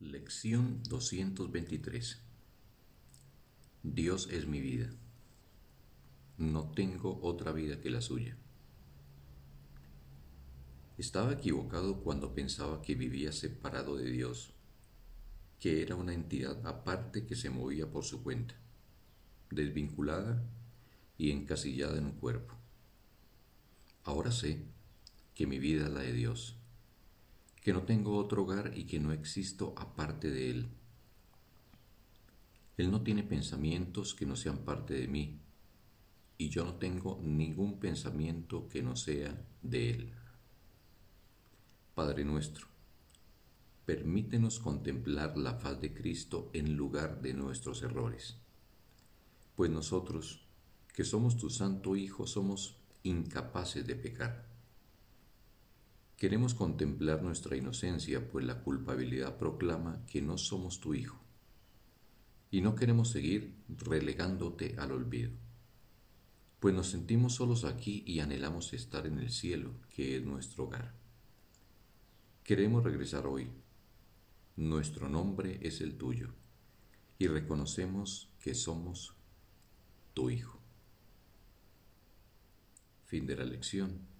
Lección 223 Dios es mi vida. No tengo otra vida que la suya. Estaba equivocado cuando pensaba que vivía separado de Dios, que era una entidad aparte que se movía por su cuenta, desvinculada y encasillada en un cuerpo. Ahora sé que mi vida es la de Dios que no tengo otro hogar y que no existo aparte de Él. Él no tiene pensamientos que no sean parte de mí, y yo no tengo ningún pensamiento que no sea de Él. Padre nuestro, permítenos contemplar la faz de Cristo en lugar de nuestros errores, pues nosotros, que somos tu Santo Hijo, somos incapaces de pecar Queremos contemplar nuestra inocencia, pues la culpabilidad proclama que no somos tu Hijo. Y no queremos seguir relegándote al olvido, pues nos sentimos solos aquí y anhelamos estar en el cielo, que es nuestro hogar. Queremos regresar hoy. Nuestro nombre es el tuyo, y reconocemos que somos tu Hijo. Fin de la lección.